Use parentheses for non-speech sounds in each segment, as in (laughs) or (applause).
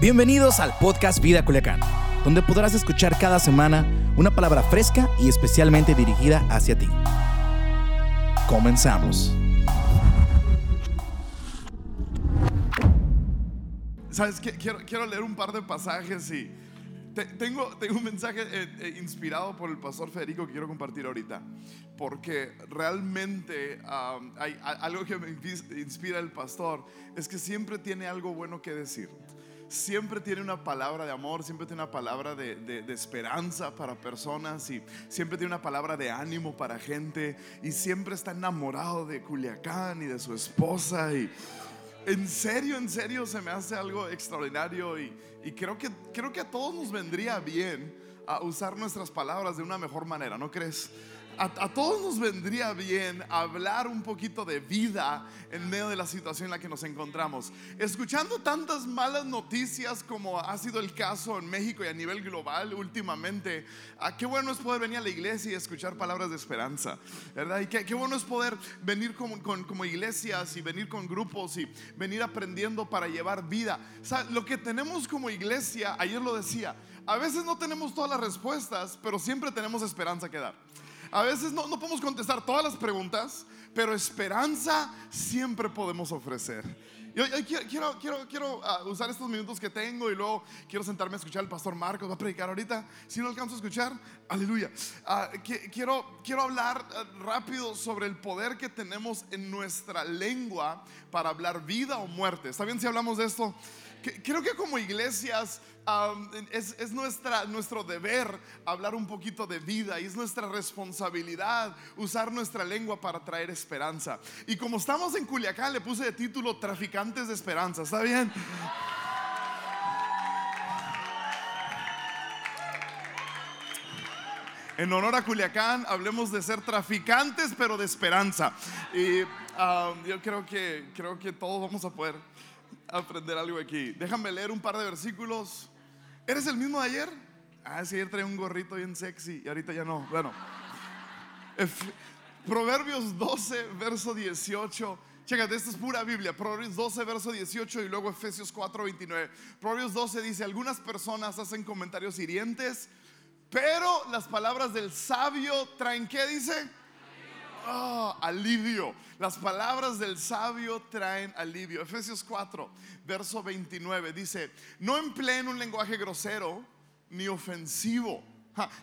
Bienvenidos al podcast Vida Culiacán, donde podrás escuchar cada semana una palabra fresca y especialmente dirigida hacia ti. Comenzamos. ¿Sabes qué? Quiero, quiero leer un par de pasajes y te- tengo, tengo un mensaje eh, eh, inspirado por el pastor Federico que quiero compartir ahorita. Porque realmente um, hay a- algo que me inspira el pastor es que siempre tiene algo bueno que decir. Siempre tiene una palabra de amor, siempre tiene una palabra de, esperanza para personas y siempre tiene una palabra de ánimo para gente y siempre está enamorado de Culiacán y de su esposa y, en serio, en serio, se me hace algo extraordinario y, y creo, que, creo que a todos nos vendría bien a usar nuestras palabras de una mejor manera, ¿no crees? A, todos nos vendría bien hablar un poquito de vida en medio de la situación en la que nos encontramos. Escuchando tantas malas noticias como ha sido el caso en México y a nivel global últimamente, ah, qué bueno es poder venir a la iglesia y escuchar palabras de esperanza, ¿verdad? Y qué, bueno es poder venir como, como iglesias y venir con grupos y venir aprendiendo para llevar vida. O sea, lo que tenemos como iglesia, ayer lo decía, a veces no tenemos todas las respuestas, pero siempre tenemos esperanza que dar. A veces no, no podemos contestar todas las preguntas, pero esperanza siempre podemos ofrecer. Yo, yo quiero, quiero, quiero, ah, usar estos minutos que tengo y luego quiero sentarme a escuchar al pastor Marcos, va a predicar ahorita. Si no alcanzo a escuchar, aleluya. Qui- quiero, quiero hablar ah, rápido sobre el poder que tenemos en nuestra lengua para hablar vida o muerte. ¿Está bien si hablamos de esto? Creo que como iglesias um, es, es nuestra, nuestro deber hablar un poquito de vida y es nuestra responsabilidad usar nuestra lengua para traer esperanza. Y como estamos en Culiacán, le puse de título Traficantes de Esperanza. ¿Está bien? En honor a Culiacán, hablemos de ser traficantes, pero de esperanza. Y um, yo creo que, creo que todos vamos a poder aprender algo aquí. Déjame leer un par de versículos. ¿Eres el mismo de ayer? Ah, sí, ayer traía un gorrito bien sexy y ahorita ya no. Bueno, Proverbios 12, verso 18. Chécate, esto es pura Biblia. Proverbios 12, verso 18 y luego Efesios 4, 29. Proverbios 12 dice, algunas personas hacen comentarios hirientes, pero las palabras del sabio traen, ¿qué dice? Ah, alivio. Las palabras del sabio traen alivio. Efesios 4, verso 29 dice, no empleen un lenguaje grosero ni ofensivo.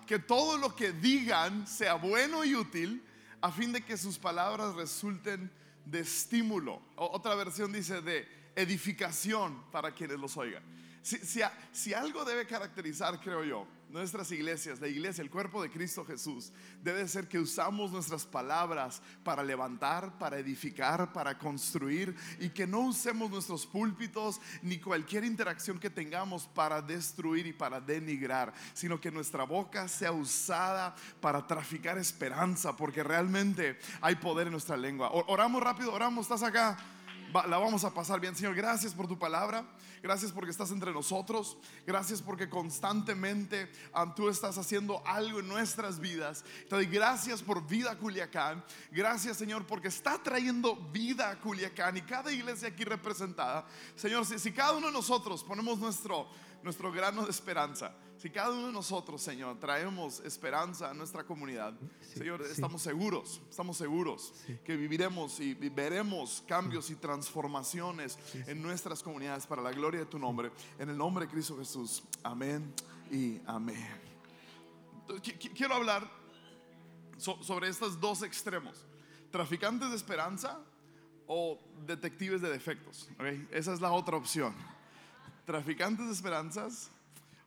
Que todo lo que digan sea bueno y útil a fin de que sus palabras resulten de estímulo. O- otra versión dice de edificación para quienes los oigan. Si, si algo debe caracterizar, creo yo, nuestras iglesias, la iglesia, el cuerpo de Cristo Jesús, debe ser que usamos nuestras palabras para levantar, para edificar, para construir y que no usemos nuestros púlpitos ni cualquier interacción que tengamos para destruir y para denigrar, sino que nuestra boca sea usada para traficar esperanza, porque realmente hay poder en nuestra lengua. Oramos rápido, oramos, estás acá. Va- la vamos a pasar bien, Señor. Gracias por tu palabra. Gracias porque estás entre nosotros. Gracias porque constantemente ah, tú estás haciendo algo en nuestras vidas. Te doy gracias por vida Culiacán. Gracias, Señor, porque está trayendo vida a Culiacán y cada iglesia aquí representada. Señor, si, si cada uno de nosotros ponemos nuestro, nuestro grano de esperanza, si cada uno de nosotros, Señor, traemos esperanza a nuestra comunidad, Señor, estamos seguros, estamos seguros que viviremos y veremos cambios y transformaciones en nuestras comunidades para la gloria de tu nombre. En el nombre de Cristo Jesús. Amén y amén. Qui- qui- Quiero hablar so- sobre estos dos extremos. Traficantes de esperanza o detectives de defectos. Esa es la otra opción. Traficantes de esperanzas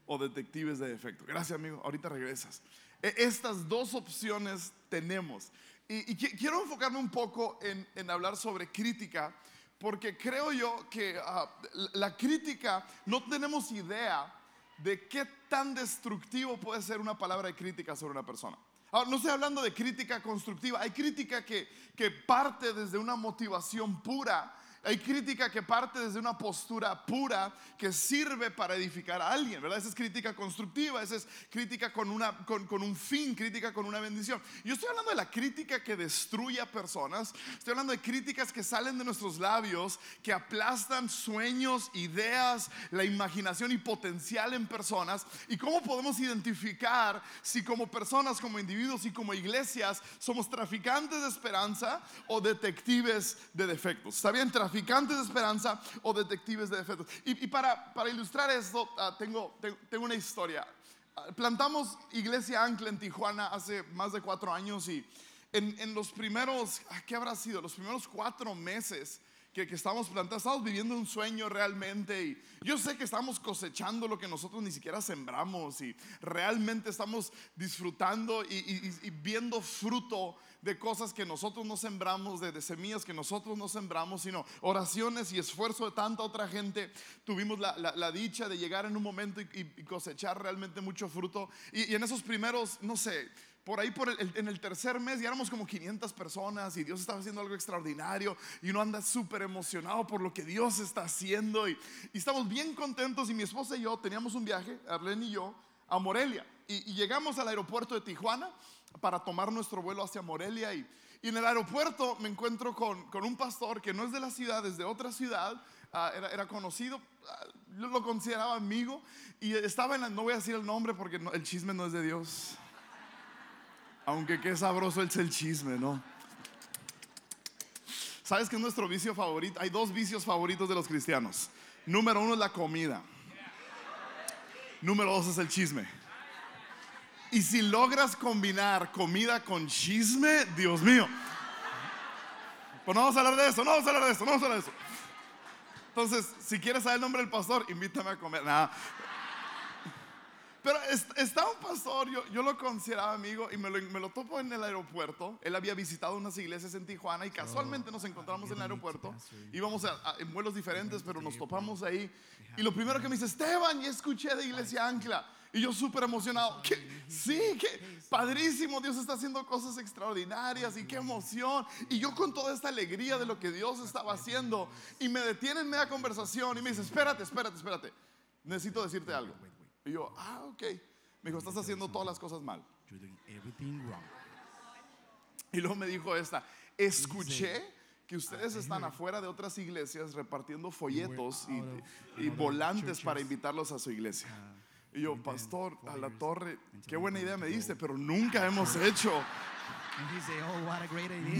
o detectives de defecto. Gracias, amigo. Ahorita regresas. E- Estas dos opciones tenemos. Y, y qui- quiero enfocarme un poco en, en hablar sobre crítica, porque creo yo que ah, la crítica no tenemos idea de qué tan destructivo puede ser una palabra de crítica sobre una persona. Ahora, no estoy hablando de crítica constructiva, hay crítica que, que parte desde una motivación pura Hay crítica que parte desde una postura pura que sirve para edificar a alguien, ¿verdad? Esa es crítica constructiva, esa es crítica con, un fin, crítica con una bendición. Yo estoy hablando de la crítica que destruye a personas, estoy hablando de críticas que salen de nuestros labios, que aplastan sueños, ideas, la imaginación y potencial en personas. ¿Y cómo podemos identificar si como personas, como individuos y como iglesias somos traficantes de esperanza o detectives de defectos? ¿Está bien? Traficantes de esperanza o detectives de defectos. Y, para, para, ilustrar esto, ah, tengo, tengo, una historia. Ah, plantamos Iglesia Ancla en Tijuana hace más de cuatro años y en, en los primeros, ah, ¿qué habrá sido? Los primeros cuatro meses que, que, estamos plantando, estamos viviendo un sueño realmente y yo sé que estamos cosechando lo que nosotros ni siquiera sembramos y realmente estamos disfrutando y, y, y viendo fruto de cosas que nosotros no sembramos, de, semillas que nosotros no sembramos, sino oraciones y esfuerzo de tanta otra gente. Tuvimos la, dicha de llegar en un momento y, cosechar realmente mucho fruto. Y, en esos primeros, no sé, por ahí por en el tercer mes ya éramos como 500 personas y Dios estaba haciendo algo extraordinario y uno anda súper emocionado por lo que Dios está haciendo y, estamos bien contentos y mi esposa y yo teníamos un viaje, Arlene y yo, a Morelia y, llegamos al aeropuerto de Tijuana para tomar nuestro vuelo hacia Morelia y, en el aeropuerto me encuentro con, un pastor que no es de la ciudad, es de otra ciudad, ah, era, conocido, ah, yo lo consideraba amigo y estaba en la, no voy a decir el nombre porque el chisme no es de Dios, aunque qué sabroso es el chisme, ¿no? ¿Sabes que es nuestro vicio favorito? Hay dos vicios favoritos de los cristianos. Número uno es la comida. Número dos es el chisme. Y si logras combinar comida con chisme, Dios mío. Pues no vamos a hablar de eso, no vamos a hablar de eso, no vamos a hablar de eso. Entonces, si quieres saber el nombre del pastor, invítame a comer. Pero está un pastor, yo, yo, lo consideraba amigo y me lo, me lo, topo en el aeropuerto. Él había visitado unas iglesias en Tijuana y casualmente nos encontramos en el aeropuerto. Íbamos a, en vuelos diferentes, pero nos topamos ahí. Y lo primero que me dice, Esteban, ya escuché de Iglesia Ancla. Y yo súper emocionado. Sí, que padrísimo. Dios está haciendo cosas extraordinarias y qué emoción. Y yo con toda esta alegría de lo que Dios estaba haciendo. Y me detiene en media conversación y me dice, espérate, espérate, espérate. Necesito decirte algo. Y yo, ah, ok. Me dijo, estás haciendo todas las cosas mal. Y luego me dijo esta, escuché que ustedes están afuera de otras iglesias repartiendo folletos y, y volantes para invitarlos a su iglesia. Y yo, pastor, a la torre, qué buena idea me diste, pero nunca hemos (laughs) hecho.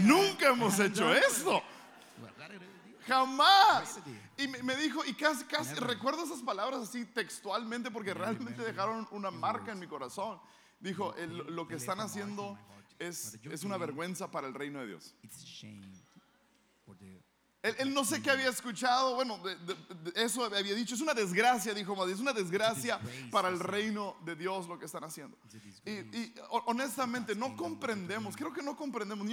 Nunca hemos (laughs) hecho esto. Jamás. Y me dijo, y casi, casi, recuerdo esas palabras así textualmente porque realmente dejaron una marca en mi corazón. Dijo, lo que están haciendo es, es una vergüenza para el reino de Dios. Él, no sé qué había escuchado, bueno, eso había dicho, es una desgracia, dijo Madrid, es una desgracia para el reino de Dios lo que están haciendo. Y, honestamente no comprendemos, creo que no comprendemos,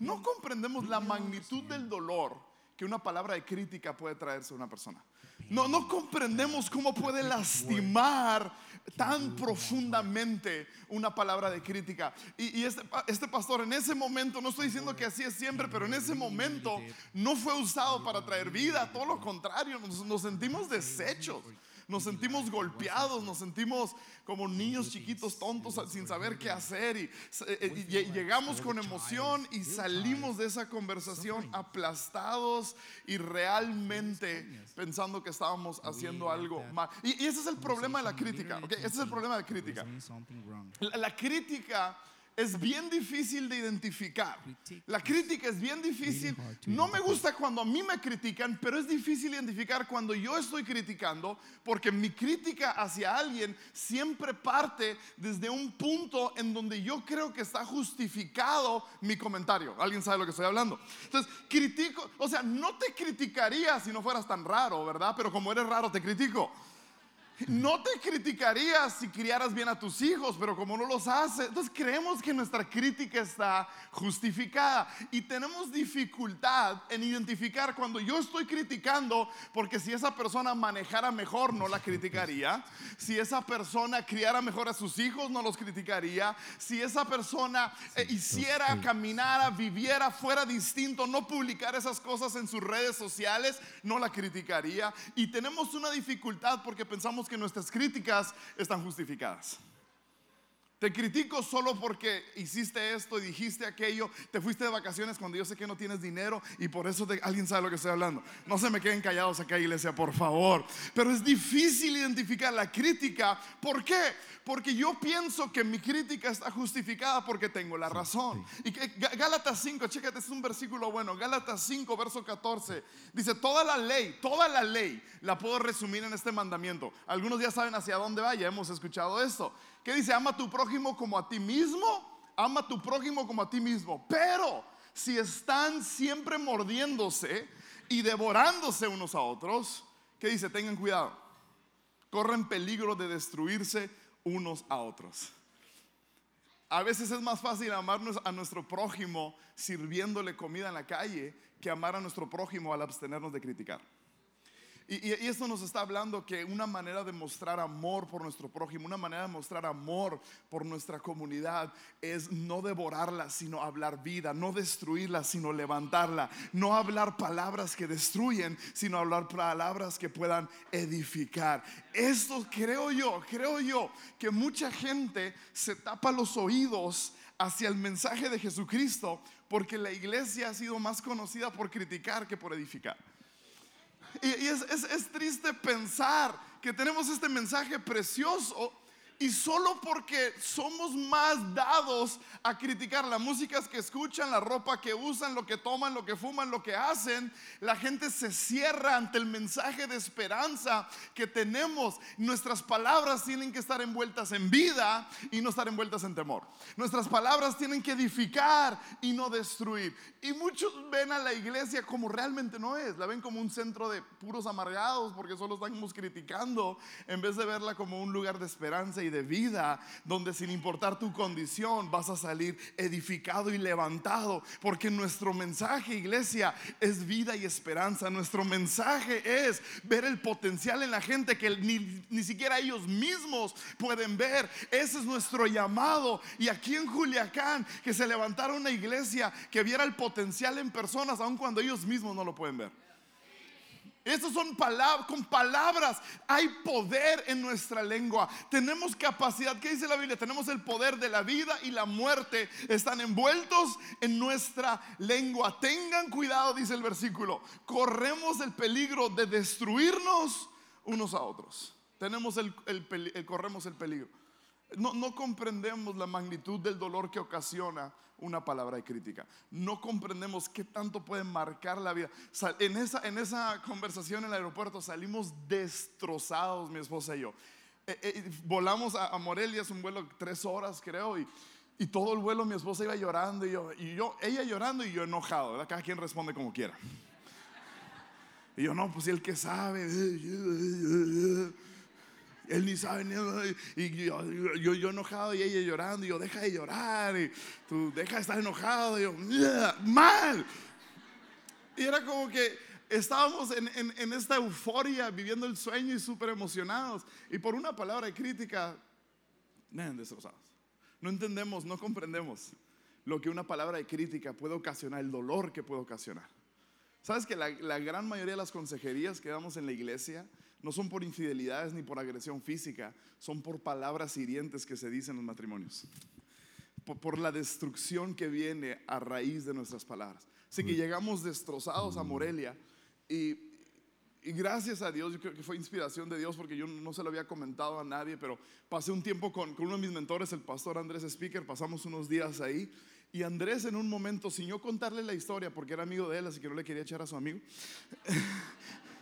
no comprendemos la magnitud del dolor que una palabra de crítica puede traerse a una persona. No, no comprendemos cómo puede lastimar tan profundamente una palabra de crítica. Y, este, este, pastor en ese momento, no estoy diciendo que así es siempre, pero en ese momento no fue usado para traer vida, todo lo contrario, nos sentimos deshechos nos sentimos golpeados, nos sentimos como niños chiquitos tontos sin saber qué hacer y, eh, llegamos con emoción y salimos de esa conversación aplastados y realmente pensando que estábamos haciendo algo mal. Y, ese es el problema de la crítica, Ese es el problema de la crítica. la crítica es bien difícil de identificar. La crítica es bien difícil. No me gusta cuando a mí me critican, pero es difícil identificar cuando yo estoy criticando, porque mi crítica hacia alguien siempre parte desde un punto en donde yo creo que está justificado mi comentario. ¿Alguien sabe lo que estoy hablando? Entonces, critico, o sea, no te criticaría si no fueras tan raro, ¿verdad? Pero como eres raro, te critico. No te criticaría si criaras bien a tus hijos, pero como no los hace, entonces creemos que nuestra crítica está justificada y tenemos dificultad en identificar cuando yo estoy criticando, porque si esa persona manejara mejor, no la criticaría. Si esa persona criara mejor a sus hijos, no los criticaría. Si esa persona eh, hiciera, caminara, viviera, fuera distinto, no publicara esas cosas en sus redes sociales, no la criticaría. Y tenemos una dificultad porque pensamos que nuestras críticas están justificadas. Te critico solo porque hiciste esto y dijiste aquello. Te fuiste de vacaciones cuando yo sé que no tienes dinero y por eso alguien sabe lo que estoy hablando. No se me queden callados acá, iglesia, por favor. Pero es difícil identificar la crítica. ¿Por qué? Porque yo pienso que mi crítica está justificada porque tengo la razón. Y que Gálatas 5, chécate, es un versículo bueno. Gálatas 5, verso 14. Dice, toda la ley, toda la ley la puedo resumir en este mandamiento. Algunos ya saben hacia dónde va, ya hemos escuchado esto. ¿Qué dice? Ama a tu prójimo como a ti mismo. Ama a tu prójimo como a ti mismo. Pero si están siempre mordiéndose y devorándose unos a otros, ¿qué dice? Tengan cuidado. Corren peligro de destruirse unos a otros. A veces es más fácil amarnos a nuestro prójimo sirviéndole comida en la calle que amar a nuestro prójimo al abstenernos de criticar. Y, esto nos está hablando que una manera de mostrar amor por nuestro prójimo, una manera de mostrar amor por nuestra comunidad es no devorarla, sino hablar vida, no destruirla, sino levantarla, no hablar palabras que destruyen, sino hablar palabras que puedan edificar. Esto creo yo, creo yo que mucha gente se tapa los oídos hacia el mensaje de Jesucristo porque la iglesia ha sido más conocida por criticar que por edificar. Y, es, es triste pensar que tenemos este mensaje precioso y solo porque somos más dados a criticar las músicas que escuchan, la ropa que usan, lo que toman, lo que fuman, lo que hacen, la gente se cierra ante el mensaje de esperanza que tenemos. Nuestras palabras tienen que estar envueltas en vida y no estar envueltas en temor. Nuestras palabras tienen que edificar y no destruir. Y muchos ven a la iglesia como realmente no es. La ven como un centro de puros amargados porque solo estamos criticando en vez de verla como un lugar de esperanza de vida, donde sin importar tu condición vas a salir edificado y levantado, porque nuestro mensaje, iglesia, es vida y esperanza. Nuestro mensaje es ver el potencial en la gente que ni, ni siquiera ellos mismos pueden ver. Ese es nuestro llamado. Y aquí en Juliacán, que se levantara una iglesia que viera el potencial en personas, aun cuando ellos mismos no lo pueden ver. Estas son palabras, con palabras hay poder en nuestra lengua. Tenemos capacidad, ¿qué dice la Biblia? Tenemos el poder de la vida y la muerte. Están envueltos en nuestra lengua. Tengan cuidado, dice el versículo. Corremos el peligro de destruirnos unos a otros. Tenemos el, corremos el peligro. No, no comprendemos la magnitud del dolor que ocasiona una palabra de crítica. No comprendemos qué tanto puede marcar la vida. En esa, en esa conversación en el aeropuerto salimos destrozados, mi esposa y yo. Eh, eh, volamos a, Morelia, es un vuelo de tres horas, creo, y, y, todo el vuelo mi esposa iba llorando y yo, y yo, ella llorando y yo enojado, ¿verdad? Cada quien responde como quiera. Y yo, no, pues el que sabe. Él ni sabe, y yo, yo, enojado y ella llorando, y yo, deja de llorar, y tú deja de estar enojado, y yo, mal. Y era como que estábamos en, en, esta euforia, viviendo el sueño y súper emocionados, y por una palabra de crítica, destrozados. No entendemos, no comprendemos lo que una palabra de crítica puede ocasionar, el dolor que puede ocasionar. ¿Sabes que la, la gran mayoría de las consejerías que damos en la iglesia no son por infidelidades ni por agresión física, son por palabras hirientes que se dicen en los matrimonios. Por, la destrucción que viene a raíz de nuestras palabras. Así que mm. llegamos destrozados a mm. Morelia y, gracias a Dios, yo creo que fue inspiración de Dios porque yo no se lo había comentado a nadie, pero pasé un tiempo con, con uno de mis mentores, el pastor Andrés Speaker, pasamos unos días ahí. Y Andrés en un momento, sin yo contarle la historia, porque era amigo de él, así que no le quería echar a su amigo, (laughs)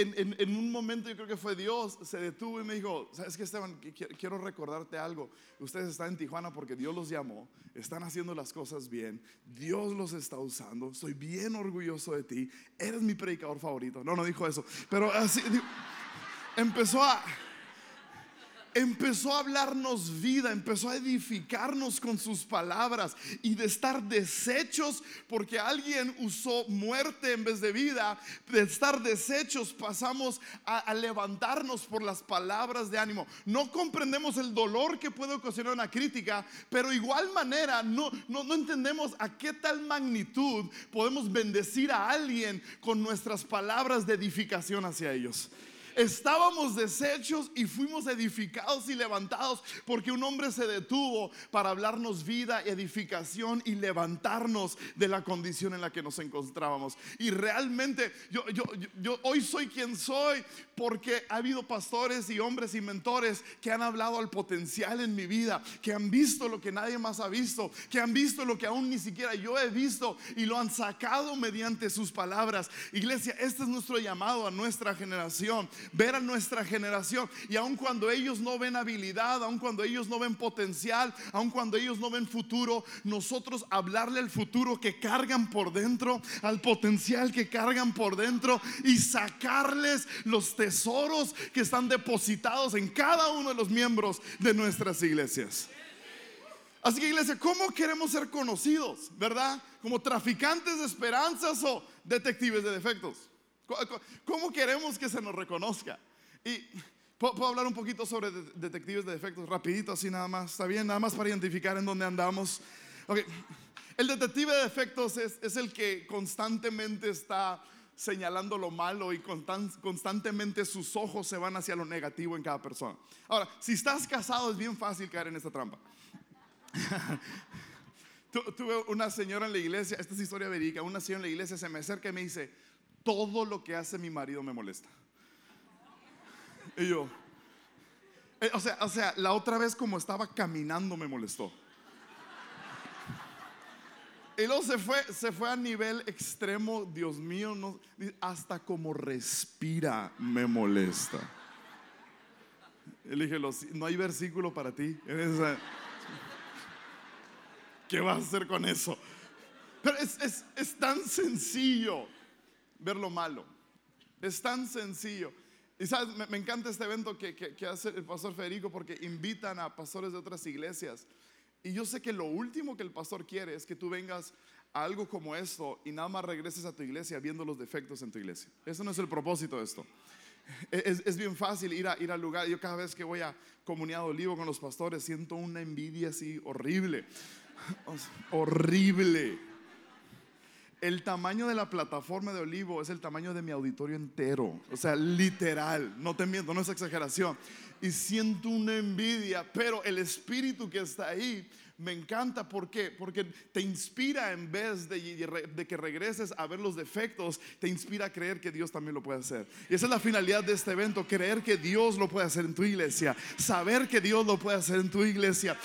en, un momento yo creo que fue Dios, se detuvo y me dijo, ¿sabes qué Esteban? Quiero recordarte algo. Ustedes están en Tijuana porque Dios los llamó, están haciendo las cosas bien, Dios los está usando, estoy bien orgulloso de ti, eres mi predicador favorito. No, no dijo eso, pero así... empezó a empezó a hablarnos vida, empezó a edificarnos con sus palabras y de estar deshechos porque alguien usó muerte en vez de vida, de estar deshechos pasamos a, levantarnos por las palabras de ánimo. No comprendemos el dolor que puede ocasionar una crítica, pero igual manera no, no, no entendemos a qué tal magnitud podemos bendecir a alguien con nuestras palabras de edificación hacia ellos. Estábamos deshechos y fuimos edificados y levantados porque un hombre se detuvo para hablarnos vida, edificación y levantarnos de la condición en la que nos encontrábamos. Y realmente yo, yo, yo hoy soy quien soy porque ha habido pastores y hombres y mentores que han hablado al potencial en mi vida, que han visto lo que nadie más ha visto, que han visto lo que aún ni siquiera yo he visto y lo han sacado mediante sus palabras. Iglesia, este es nuestro llamado a nuestra generación ver a nuestra generación. Y aun cuando ellos no ven habilidad, aun cuando ellos no ven potencial, aun cuando ellos no ven futuro, nosotros hablarle al futuro que cargan por dentro, al potencial que cargan por dentro y sacarles los tesoros que están depositados en cada uno de los miembros de nuestras iglesias. Así que iglesia, ¿cómo queremos ser conocidos? ¿Verdad? ¿Como traficantes de esperanzas o detectives de defectos? ¿Cómo queremos que se nos reconozca? Y puedo hablar un poquito sobre detectives de defectos, rapidito, así nada más, ¿está bien? Nada más para identificar en dónde andamos. El detective de defectos es, el que constantemente está señalando lo malo y constantemente sus ojos se van hacia lo negativo en cada persona. Ahora, si estás casado es bien fácil caer en esta trampa. (laughs) Tuve una señora en la iglesia, esta es historia verídica, una señora en la iglesia se me acerca y me dice, todo lo que hace mi marido me molesta. Y yo, eh, o, sea, o sea, la otra vez como estaba caminando me molestó. Y luego se fue, se fue a nivel extremo, Dios mío, hasta como respira me molesta. Y le dije, no hay versículo para ti. ¿Qué vas a hacer con eso? Pero es, es, es tan sencillo ver lo malo. Es tan sencillo. Y sabes, me, encanta este evento que, que, hace el pastor Federico porque invitan a pastores de otras iglesias. Y yo sé que lo último que el pastor quiere es que tú vengas a algo como esto y nada más regreses a tu iglesia viendo los defectos en tu iglesia. Eso no es el propósito de esto. Es, es, bien fácil ir, a, ir al lugar. Yo cada vez que voy a comunidad olivo con los pastores siento una envidia así horrible. (laughs) horrible. El tamaño de la plataforma de Olivo es el tamaño de mi auditorio entero. O sea, literal. No te miento, no es exageración. Y siento una envidia, pero el espíritu que está ahí me encanta, ¿por qué? Porque te inspira en vez de, que regreses a ver los defectos, te inspira a creer que Dios también lo puede hacer. Y esa es la finalidad de este evento, creer que Dios lo puede hacer en tu iglesia, saber que Dios lo puede hacer en tu iglesia.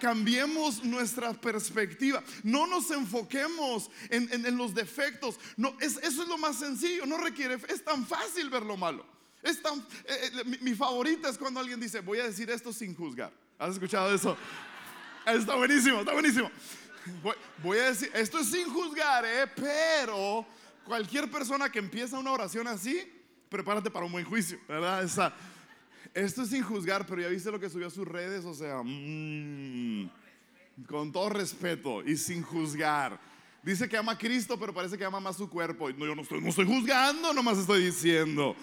cambiemos nuestra perspectiva, no nos enfoquemos en, los defectos, no, es, eso es lo más sencillo, no requiere, es tan fácil ver lo malo. Es tan, eh, eh, mi favorita es cuando alguien dice, voy a decir esto sin juzgar. ¿Has escuchado eso? Está buenísimo, está buenísimo. Voy, a decir, esto es sin juzgar, ¿eh? pero cualquier persona que empieza una oración así, prepárate para un buen juicio, ¿verdad? esto es sin juzgar, pero ya viste lo que subió a sus redes, o sea, mm, con todo respeto y sin juzgar. Dice que ama a Cristo, pero parece que ama más su cuerpo. No, yo no estoy, no estoy juzgando, nomás estoy diciendo.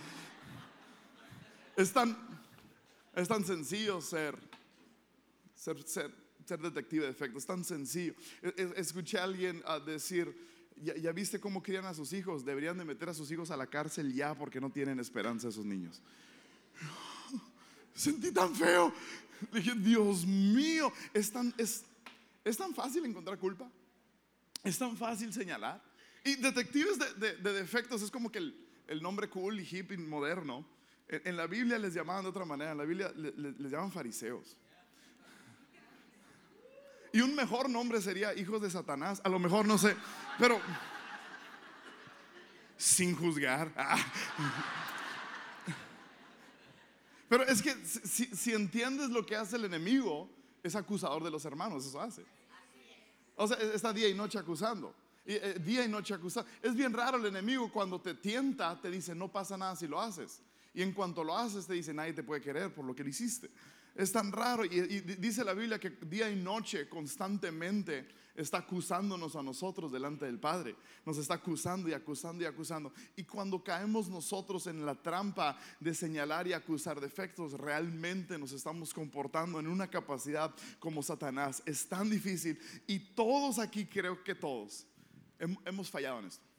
Es tan, es tan sencillo ser, ser, ser, ser detective de efectos, tan sencillo. E, e, escuché a alguien a decir, ya, viste cómo crían a sus hijos, deberían de meter a sus hijos a la cárcel ya porque no tienen esperanza esos niños. (laughs) Sentí tan feo. Dije, Dios mío, es tan, es, es tan fácil encontrar culpa. Es tan fácil señalar. Y detectives de, defectos es como que el, nombre cool y hip y moderno. En, la Biblia les llamaban de otra manera. En la Biblia les llaman fariseos. Y un mejor nombre sería hijos de Satanás. A lo mejor no sé, pero sin juzgar. Ah. Pero es que si, entiendes lo que hace el enemigo, es acusador de los hermanos, eso hace. O sea, está día y noche acusando. Eh, día y noche acusando. Es bien raro el enemigo cuando te tienta, te dice, no pasa nada si lo haces. Y en cuanto lo haces, te dice, nadie te puede querer por lo que le hiciste. Es tan raro. Y, dice la Biblia que día y noche constantemente está acusándonos a nosotros delante del Padre. Nos está acusando y acusando y acusando. Y cuando caemos nosotros en la trampa de señalar y acusar defectos, realmente nos estamos comportando en una capacidad como Satanás. Es tan difícil. Y todos aquí, creo que todos, hemos fallado en esto.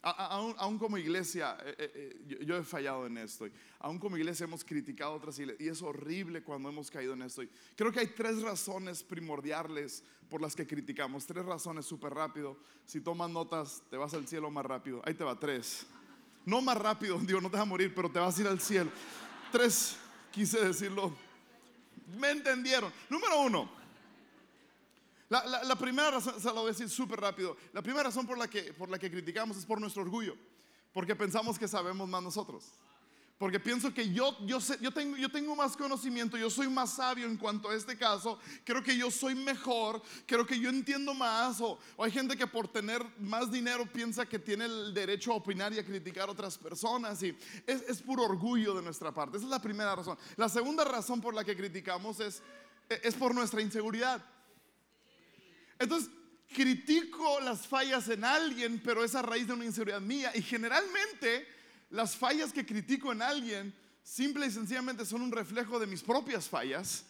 Aún, como iglesia, eh, eh, eh, yo, he fallado en esto. Aún como iglesia hemos criticado otras iglesias. Y es horrible cuando hemos caído en esto. creo que hay tres razones primordiales por las que criticamos. Tres razones súper rápido. Si tomas notas, te vas al cielo más rápido. Ahí te va, tres. No más rápido, (laughs) digo, no te vas a morir, pero te vas a ir al cielo. Tres, quise decirlo. Me entendieron. Número uno, la, primera razón, se lo voy a decir súper rápido, la primera razón por la, que, por la que criticamos es por nuestro orgullo, porque pensamos que sabemos más nosotros. Porque pienso que yo, yo, sé, yo, tengo, yo tengo más conocimiento, yo soy más sabio en cuanto a este caso, creo que yo soy mejor, creo que yo entiendo más, o, hay gente que por tener más dinero piensa que tiene el derecho a opinar y a criticar a otras personas, y es, es puro orgullo de nuestra parte. Esa es la primera razón. La segunda razón por la que criticamos es, es por nuestra inseguridad. Entonces, critico las fallas en alguien, pero es a raíz de una inseguridad mía. Y generalmente las fallas que critico en alguien, simple y sencillamente son un reflejo de mis propias fallas.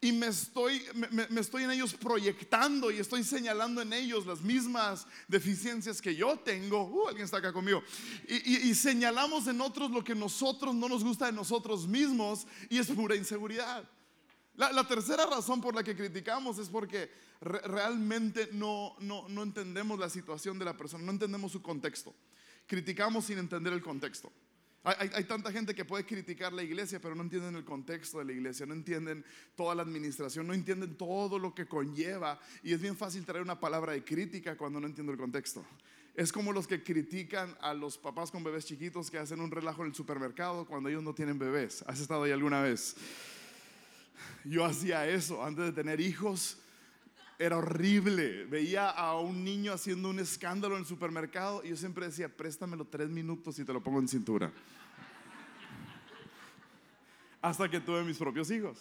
Y me estoy, me, estoy en ellos proyectando y estoy señalando en ellos las mismas deficiencias que yo tengo. Uh, alguien está acá conmigo. Y, y señalamos en otros lo que nosotros no nos gusta de nosotros mismos y es pura inseguridad. La, tercera razón por la que criticamos es porque realmente no, no, entendemos la situación de la persona, no entendemos su contexto. Criticamos sin entender el contexto. Hay, hay, tanta gente que puede criticar la iglesia, pero no entienden el contexto de la iglesia, no entienden toda la administración, no entienden todo lo que conlleva. Y es bien fácil traer una palabra de crítica cuando no entiendo el contexto. Es como los que critican a los papás con bebés chiquitos que hacen un relajo en el supermercado cuando ellos no tienen bebés. ¿Has estado ahí alguna vez? Yo hacía eso antes de tener hijos. Era horrible. Veía a un niño haciendo un escándalo en el supermercado y yo siempre decía, préstamelo tres minutos y te lo pongo en cintura. Hasta que tuve mis propios hijos.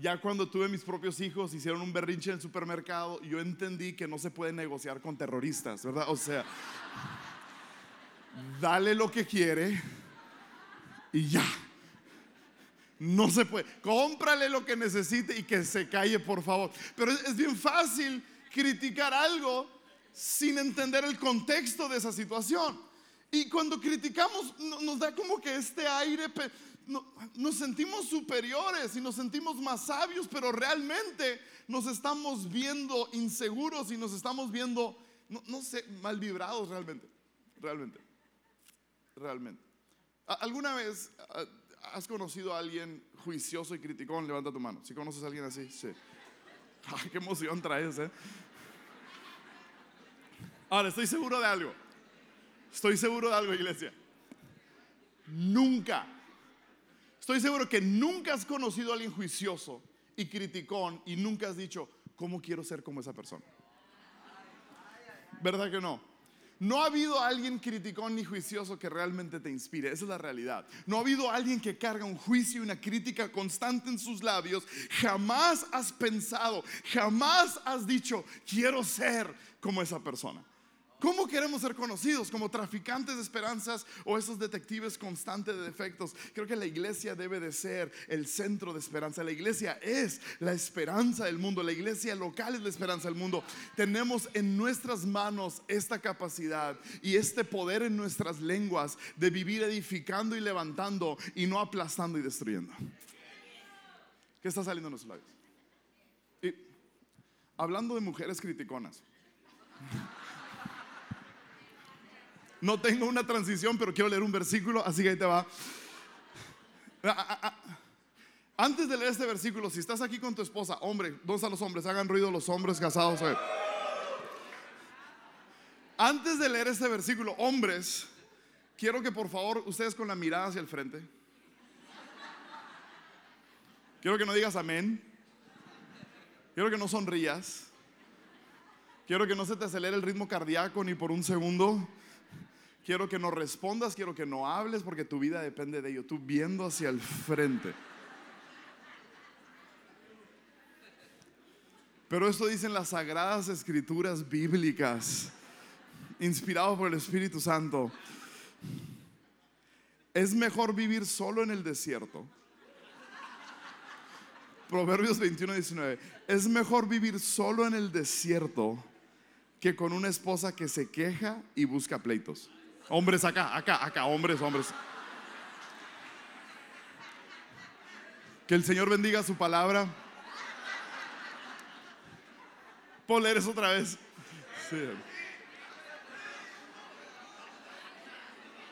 Ya cuando tuve mis propios hijos, hicieron un berrinche en el supermercado, yo entendí que no se puede negociar con terroristas, ¿verdad? O sea, dale lo que quiere y ya. No se puede. Cómprale lo que necesite y que se calle, por favor. Pero es, bien fácil criticar algo sin entender el contexto de esa situación. Y cuando criticamos nos da como que este aire, nos sentimos superiores y nos sentimos más sabios, pero realmente nos estamos viendo inseguros y nos estamos viendo, no, sé, mal vibrados realmente, realmente, realmente. ¿Alguna vez ¿Has conocido a alguien juicioso y criticón? Levanta tu mano. Si conoces a alguien así, sí. (laughs) Ay, qué emoción traes, ¿eh? Ahora, estoy seguro de algo. Estoy seguro de algo, iglesia. Nunca. Estoy seguro que nunca has conocido a alguien juicioso y criticón y nunca has dicho, ¿cómo quiero ser como esa persona? ¿Verdad que no? No ha habido alguien criticón ni juicioso que realmente te inspire. Esa es la realidad. No ha habido alguien que carga un juicio y una crítica constante en sus labios. Jamás has pensado, jamás has dicho, quiero ser como esa persona. ¿Cómo queremos ser conocidos? ¿Como traficantes de esperanzas o esos detectives constantes de defectos? Creo que la iglesia debe de ser el centro de esperanza. La iglesia es la esperanza del mundo. La iglesia local es la esperanza del mundo. Tenemos en nuestras manos esta capacidad y este poder en nuestras lenguas de vivir edificando y levantando y no aplastando y destruyendo. ¿Qué está saliendo en los labios? Hablando de mujeres criticonas. No tengo una transición, pero quiero leer un versículo, así que ahí te va. Ah, ah, ah, Antes de leer este versículo, si estás aquí con tu esposa, hombre, ¿dónde están los hombres? Hagan ruido los hombres casados. Antes de leer este versículo, hombres, quiero que por favor ustedes con la mirada hacia el frente. Quiero que no digas amén. Quiero que no sonrías. Quiero que no se te acelere el ritmo cardíaco ni por un segundo. Quiero que no respondas, quiero que no hables porque tu vida depende de ello. Tú viendo hacia el frente. Pero esto dicen las sagradas escrituras bíblicas, inspirados por el Espíritu Santo. Es mejor vivir solo en el desierto. Proverbios 21, 19. Es mejor vivir solo en el desierto que con una esposa que se queja y busca pleitos. Hombres acá, acá, acá, hombres, hombres. Que el Señor bendiga su palabra. ¿Puedo leer eso otra vez?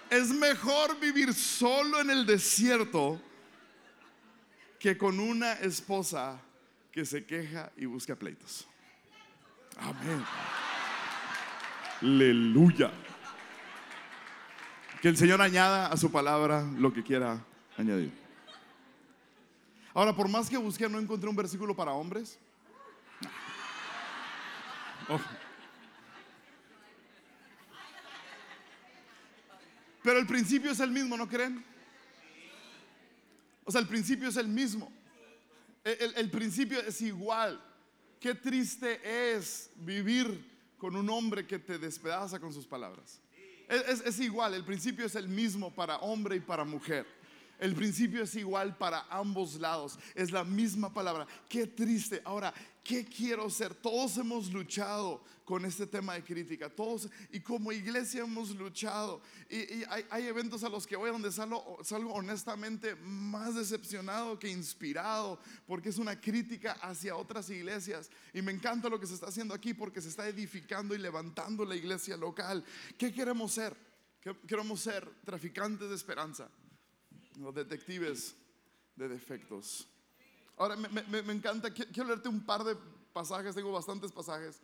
Es mejor vivir solo en el desierto que con una esposa que se queja y busca pleitos. Amén. Aleluya. Que el Señor añada a su palabra lo que quiera añadir. Ahora, por más que busqué, no encontré un versículo para hombres. (laughs) Oh. Pero el principio es el mismo, ¿no creen? O sea, el principio es el mismo. El, principio es igual. Qué triste es vivir con un hombre que te despedaza con sus palabras. Es igual, el principio es el mismo para hombre y para mujer. El principio es igual para ambos lados. Es la misma palabra. Qué triste. Ahora, ¿qué quiero ser? Todos hemos luchado con este tema de crítica. Todos, y como iglesia hemos luchado. Y, hay, eventos a los que voy donde salgo, salgo honestamente más decepcionado que inspirado, porque es una crítica hacia otras iglesias. Y me encanta lo que se está haciendo aquí, porque se está edificando y levantando la iglesia local. ¿Qué queremos ser? Queremos ser traficantes de esperanza los detectives de defectos. Ahora, me, encanta, quiero leerte un par de pasajes, tengo bastantes pasajes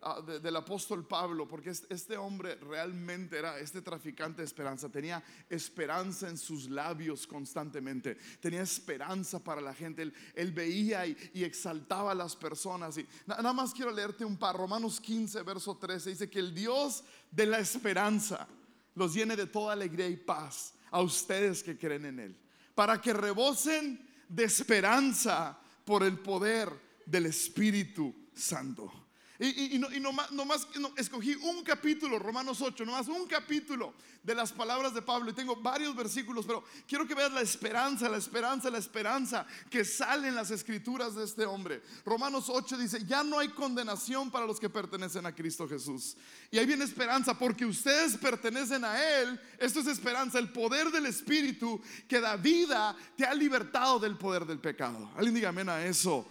ah, del apóstol Pablo, porque este hombre realmente era este traficante de esperanza, tenía esperanza en sus labios constantemente, tenía esperanza para la gente, él, veía y, exaltaba a las personas. Y, nada más quiero leerte un par, Romanos 15, verso 13, dice que el Dios de la esperanza los llene de toda alegría y paz a ustedes que creen en Él, para que rebosen de esperanza por el poder del Espíritu Santo. Y, no, nomás, escogí un capítulo, Romanos 8, nomás un capítulo de las palabras de Pablo. Y tengo varios versículos, pero quiero que veas la esperanza, la esperanza, la esperanza que sale en las escrituras de este hombre. Romanos 8 dice, ya no hay condenación para los que pertenecen a Cristo Jesús. Y ahí viene esperanza, porque ustedes pertenecen a Él. Esto es esperanza, el poder del Espíritu que da vida, te ha libertado del poder del pecado. Alguien diga amén a eso.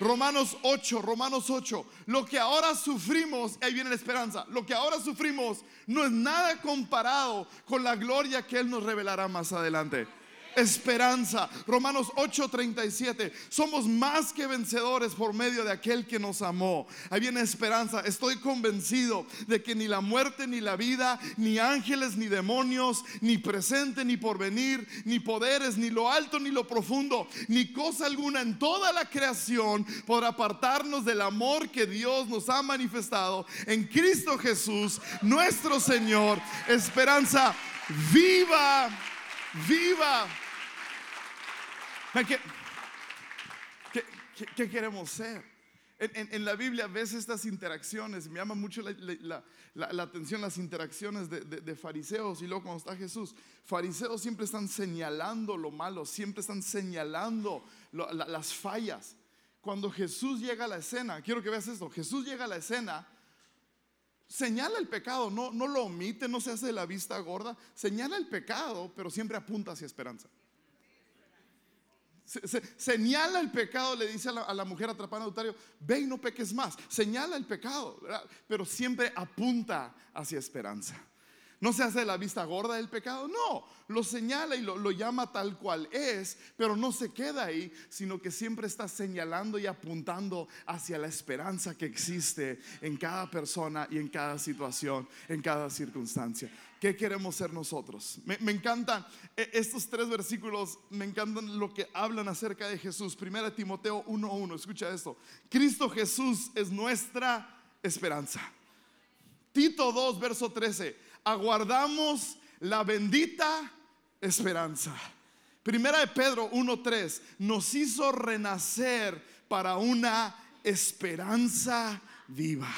Romanos 8, Romanos 8. Lo que ahora sufrimos, ahí viene la esperanza. Lo que ahora sufrimos no es nada comparado con la gloria que Él nos revelará más adelante esperanza. Romanos 8:37. Somos más que vencedores por medio de aquel que nos amó. Ahí viene esperanza. Estoy convencido de que ni la muerte, ni la vida, ni ángeles, ni demonios, ni presente, ni porvenir, ni poderes, ni lo alto, ni lo profundo, ni cosa alguna en toda la creación podrá apartarnos del amor que Dios nos ha manifestado en Cristo Jesús, nuestro Señor. Esperanza viva, viva. ¿Qué, qué, queremos ser? En, la Biblia ves estas interacciones, me llama mucho la, atención las interacciones de, fariseos y luego cuando está Jesús, fariseos siempre están señalando lo malo, siempre están señalando las fallas. Cuando Jesús llega a la escena, quiero que veas esto, Jesús llega a la escena, señala el pecado, no, no lo omite, no se hace de la vista gorda, señala el pecado, pero siempre apunta hacia esperanza señala el pecado, le dice a la, mujer atrapada en adulterio, ve y no peques más. Señala el pecado, pero siempre apunta hacia esperanza. No se hace la vista gorda del pecado, no, lo señala y lo, llama tal cual es, pero no se queda ahí, sino que siempre está señalando y apuntando hacia la esperanza que existe en cada persona y en cada situación, en cada circunstancia. ¿Qué queremos ser nosotros? Me, encantan e, estos tres versículos, me encantan lo que hablan acerca de Jesús. Primera Timoteo 1.1, escucha esto. Cristo Jesús es nuestra esperanza. Tito 2, verso 13. aguardamos la bendita esperanza. Primera de Pedro 1.3 nos hizo renacer para una esperanza viva.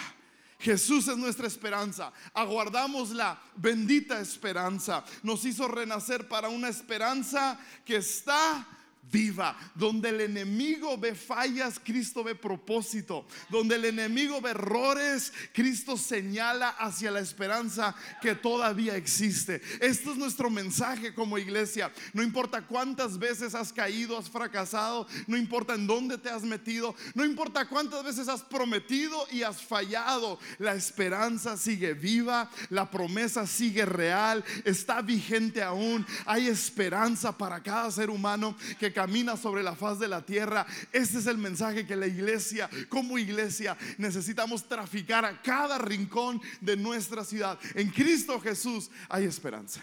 Jesús es nuestra esperanza. Aguardamos la bendita esperanza. Nos hizo renacer para una esperanza que está viva. Donde el enemigo ve fallas, Cristo ve propósito. Donde el enemigo ve errores, Cristo señala hacia la esperanza que todavía existe. Este es nuestro mensaje como iglesia. No importa cuántas veces has caído, has fracasado, no importa en dónde te has metido, no importa cuántas veces has prometido y has fallado, la esperanza sigue viva, la promesa sigue real, está vigente aún. Hay esperanza para cada ser humano que camina sobre la faz de la tierra. Este es el mensaje que la iglesia, como iglesia, necesitamos traficar a cada rincón de nuestra ciudad. En Cristo Jesús hay esperanza.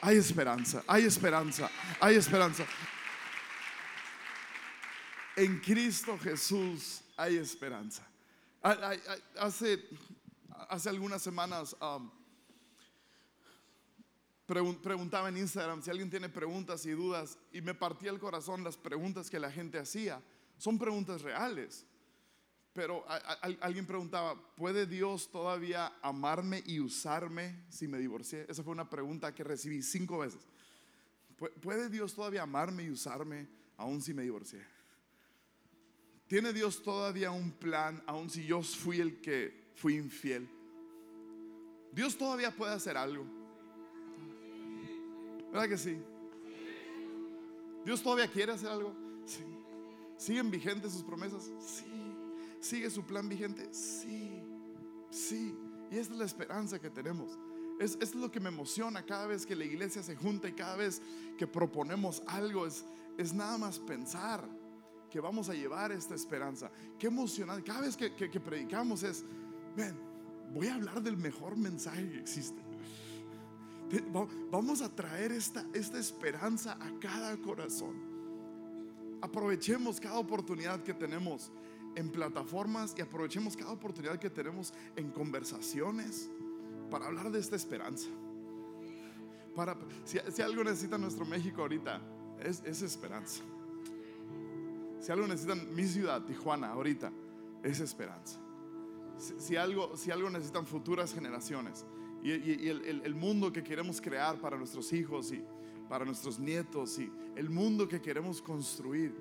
Hay esperanza, hay esperanza, hay esperanza. En Cristo Jesús hay esperanza. Hace, hace algunas semanas um, preguntaba en Instagram si alguien tiene preguntas y dudas y me partía el corazón las preguntas que la gente hacía. Son preguntas reales. Pero alguien preguntaba, ¿puede Dios todavía amarme y usarme si me divorcié? Esa fue una pregunta que recibí cinco veces. ¿Puede Dios todavía amarme y usarme aún si me divorcié? ¿Tiene Dios todavía un plan aún si yo fui el que fui infiel? Dios todavía puede hacer algo. ¿Verdad que sí? ¿Dios todavía quiere hacer algo? Sí. ¿Siguen vigentes sus promesas? Sí. ¿Sigue su plan vigente? Sí. Sí. Y esta es la esperanza que tenemos. Es, es, lo que me emociona cada vez que la iglesia se junta y cada vez que proponemos algo. Es, es nada más pensar que vamos a llevar esta esperanza. Qué emocionante. Cada vez que, que, que predicamos es, ven, voy a hablar del mejor mensaje que existe. Vamos a traer esta, esta esperanza a cada corazón. Aprovechemos cada oportunidad que tenemos en plataformas y aprovechemos cada oportunidad que tenemos en conversaciones para hablar de esta esperanza. Para, si, algo necesita nuestro México ahorita, es, es esperanza. Si algo necesita mi ciudad, Tijuana, ahorita, es esperanza. Si, algo, si algo necesitan futuras generaciones, y, el, mundo que queremos crear para nuestros hijos y para nuestros nietos y el mundo que queremos construir.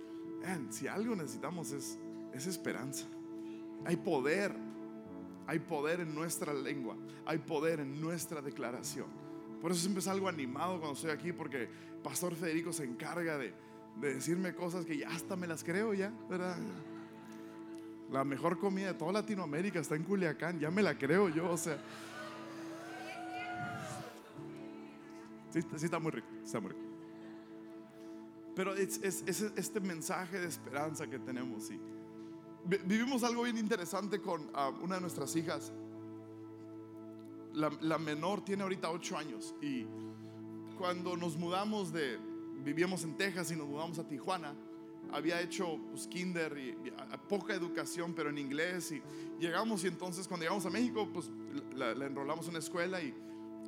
si algo necesitamos es, es esperanza. Hay poder, hay poder en nuestra lengua, hay poder en nuestra declaración. Por eso siempre salgo animado cuando estoy aquí porque Pastor Federico se encarga de, de decirme cosas que ya hasta me las creo ya, ¿verdad? La mejor comida de toda Latinoamérica está en Culiacán, ya me la creo yo, o sea. Sí, está muy rico, está muy rico. Pero es, este mensaje de esperanza que tenemos. Y vivimos algo bien interesante con ah, una de nuestras hijas. La, menor tiene ahorita 8 años y cuando nos mudamos de, vivíamos en Texas y nos mudamos a Tijuana, había hecho pues, kinder y, poca educación, pero en inglés. Y llegamos y entonces cuando llegamos a México, pues la, la enrolamos en una escuela y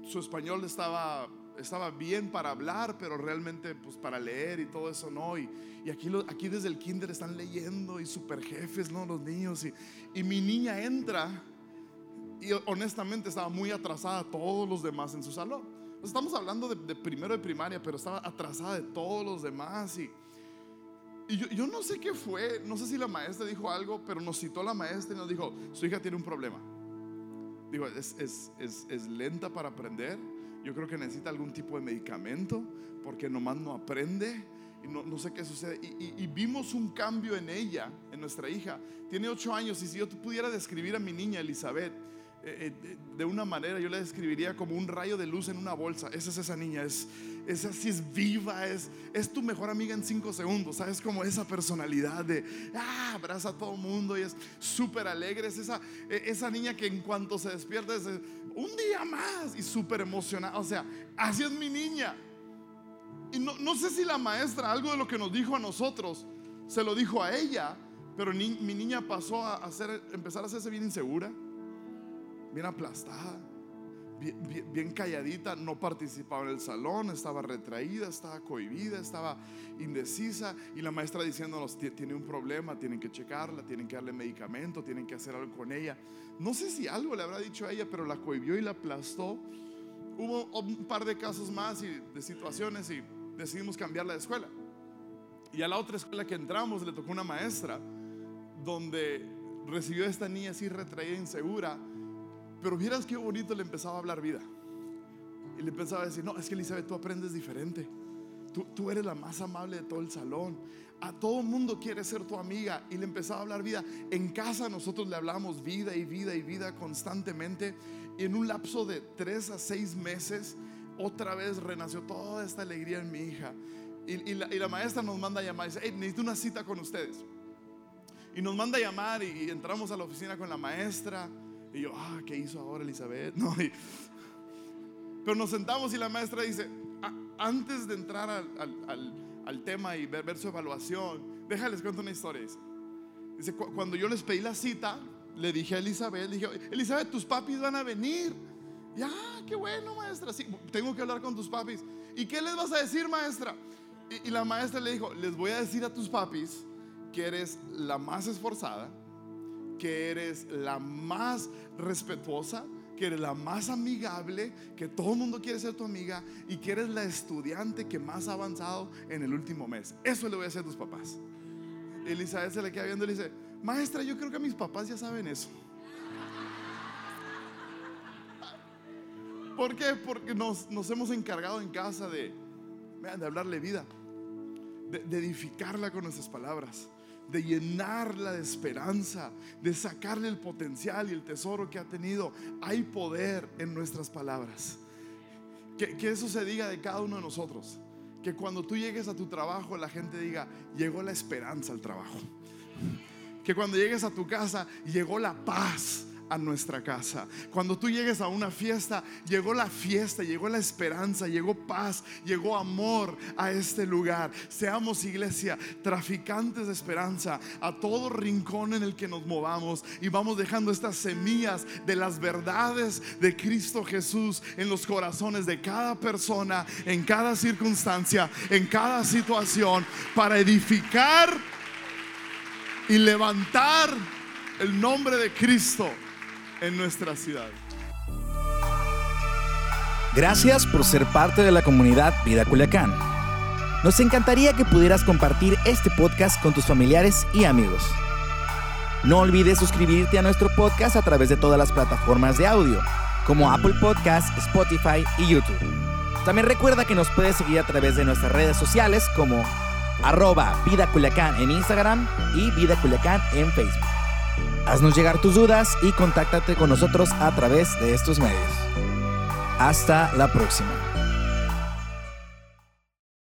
su español estaba estaba bien para hablar, pero realmente pues para leer y todo eso no. Y, y aquí, aquí desde el kinder están leyendo y super jefes, ¿no? Los niños. Y, y mi niña entra y honestamente estaba muy atrasada todos los demás en su salón. Estamos hablando de, primero de primaria, pero estaba atrasada de todos los demás. Y, y yo, no sé qué fue, no sé si la maestra dijo algo, pero nos citó la maestra y nos dijo, su hija tiene un problema. Digo, es, es, es lenta para aprender yo creo que necesita algún tipo de medicamento porque nomás no aprende y no, no sé qué sucede. Y, vimos un cambio en ella, en nuestra hija. Tiene ocho años y si yo pudiera describir a mi niña Elizabeth, de una manera yo la describiría como un rayo de luz en una bolsa. Esa es esa niña, es, es así, es viva, es, es tu mejor amiga en cinco segundos. ¿Sabes? Como esa personalidad de, ah, abraza a todo mundo y es súper alegre. Es esa, e, esa niña que en cuanto se despierta es un día más y súper emocionada. O sea, así es mi niña. Y no, no, sé si la maestra, algo de lo que nos dijo a nosotros, se lo dijo a ella, pero mi niña pasó a hacer, empezar a hacerse bien insegura bien aplastada. bien, calladita, no participaba en el salón, estaba retraída, estaba cohibida, estaba indecisa y la maestra diciéndonos, tiene un problema, tienen que checarla, tienen que darle medicamento, tienen que hacer algo con ella. No sé si algo le habrá dicho a ella, pero la cohibió y la aplastó. Hubo un par de casos más y de situaciones y decidimos cambiarla de escuela. Y a la otra escuela que entramos le tocó una maestra donde recibió a esta niña así retraída, insegura pero vieras qué bonito le empezaba a hablar vida. Y le empezaba a decir, no, es que Elizabeth, tú aprendes diferente. Tú, tú eres la más amable de todo el salón. A todo mundo quiere ser tu amiga. Y le empezaba a hablar vida. En casa nosotros le hablamos vida y vida y vida constantemente. Y en un lapso de tres a seis meses, otra vez renació toda esta alegría en mi hija. Y, la, maestra nos manda a llamar y dice, necesito una cita con ustedes. Y nos manda a llamar y entramos a la oficina con la maestra. Y yo, ah, ¿qué hizo ahora Elizabeth? (laughs) No, pero nos sentamos y la maestra dice, antes de entrar al, tema y ver, su evaluación, déjales cuento una historia. Dice, cuando yo les pedí la cita, le dije a Elizabeth, dije, Elizabeth, tus papis van a venir. Ya, qué bueno, maestra. Sí, tengo que hablar con tus papis. ¿Y qué les vas a decir, maestra? Y, y la maestra le dijo, les voy a decir a tus papis que eres la más esforzada, que eres la más respetuosa, que eres la más amigable, que todo el mundo quiere ser tu amiga y que eres la estudiante que más ha avanzado en el último mes. Eso le voy a decir a tus papás. Elizabeth se le queda viendo y le dice, maestra, yo creo que mis papás ya saben eso. ¿Por qué? Porque nos, hemos encargado en casa de, de hablarle vida, de edificarla con nuestras palabras de llenarla de esperanza, de sacarle el potencial y el tesoro que ha tenido. Hay poder en nuestras palabras. Que, que, eso se diga de cada uno de nosotros. Que cuando tú llegues a tu trabajo la gente diga, llegó la esperanza al trabajo. Que cuando llegues a tu casa, llegó la paz a nuestra casa. Cuando tú llegues a una fiesta, llegó la fiesta, llegó la esperanza, llegó paz, llegó amor a este lugar. Seamos iglesia, traficantes de esperanza a todo rincón en el que nos movamos y vamos dejando estas semillas de las verdades de Cristo Jesús en los corazones de cada persona, en cada circunstancia, en cada situación, para edificar y levantar el nombre de Cristo en nuestra ciudad. Gracias por ser parte de la comunidad Vida Culiacán. Nos encantaría que pudieras compartir este podcast con tus familiares y amigos. No olvides suscribirte a nuestro podcast a través de todas las plataformas de audio, como Apple Podcast, Spotify y YouTube. También recuerda que nos puedes seguir a través de nuestras redes sociales como arroba Vida Culiacán en Instagram y Vida Culiacán en Facebook. Haznos llegar tus dudas y contáctate con nosotros a través de estos medios. Hasta la próxima.